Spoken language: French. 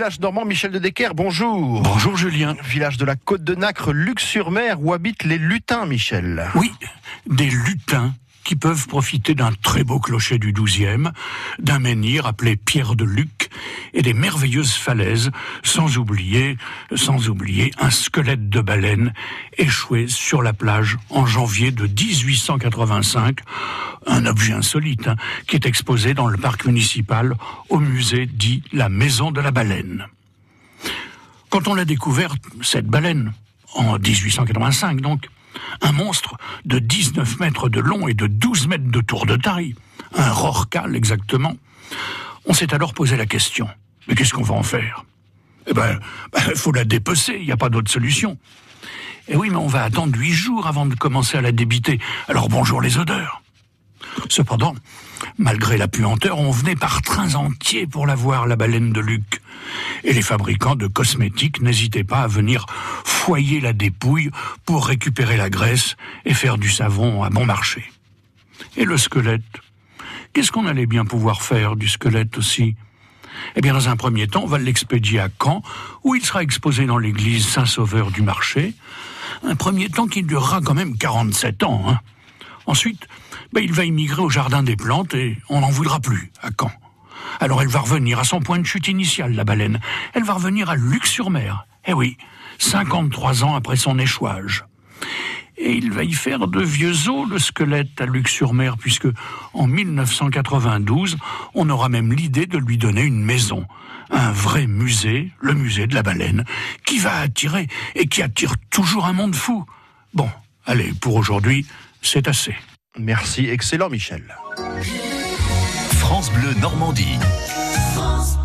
village normand, Michel de Decker, bonjour. Bonjour Julien. Village de la Côte de Nacre, Luc-sur-Mer, où habitent les lutins, Michel. Oui, des lutins qui peuvent profiter d'un très beau clocher du XIIe, d'un menhir appelé Pierre de Luc, et des merveilleuses falaises, sans oublier, sans oublier un squelette de baleine échoué sur la plage en janvier de 1885, un objet insolite hein, qui est exposé dans le parc municipal au musée dit la Maison de la Baleine. Quand on l'a découvert, cette baleine, en 1885 donc, un monstre de 19 mètres de long et de 12 mètres de tour de taille, un rorcal exactement. On s'est alors posé la question, mais qu'est-ce qu'on va en faire? Eh ben, il ben, faut la dépecer, il n'y a pas d'autre solution. Eh oui, mais on va attendre huit jours avant de commencer à la débiter. Alors bonjour les odeurs. Cependant, malgré la puanteur, on venait par trains entiers pour la voir, la baleine de Luc. Et les fabricants de cosmétiques n'hésitaient pas à venir foyer la dépouille pour récupérer la graisse et faire du savon à bon marché. Et le squelette? Qu'est-ce qu'on allait bien pouvoir faire du squelette aussi? Eh bien, dans un premier temps, on va l'expédier à Caen, où il sera exposé dans l'église Saint-Sauveur du marché. Un premier temps qui durera quand même 47 ans. Hein. Ensuite, ben, il va immigrer au Jardin des Plantes et on n'en voudra plus à Caen. Alors elle va revenir à son point de chute initial, la baleine. Elle va revenir à Luc-sur-Mer. Eh oui, 53 ans après son échouage. Et il va y faire de vieux os le squelette à Luc-sur-Mer, puisque en 1992, on aura même l'idée de lui donner une maison. Un vrai musée, le musée de la baleine, qui va attirer et qui attire toujours un monde fou. Bon, allez, pour aujourd'hui, c'est assez. Merci, excellent Michel. France Bleu Normandie. France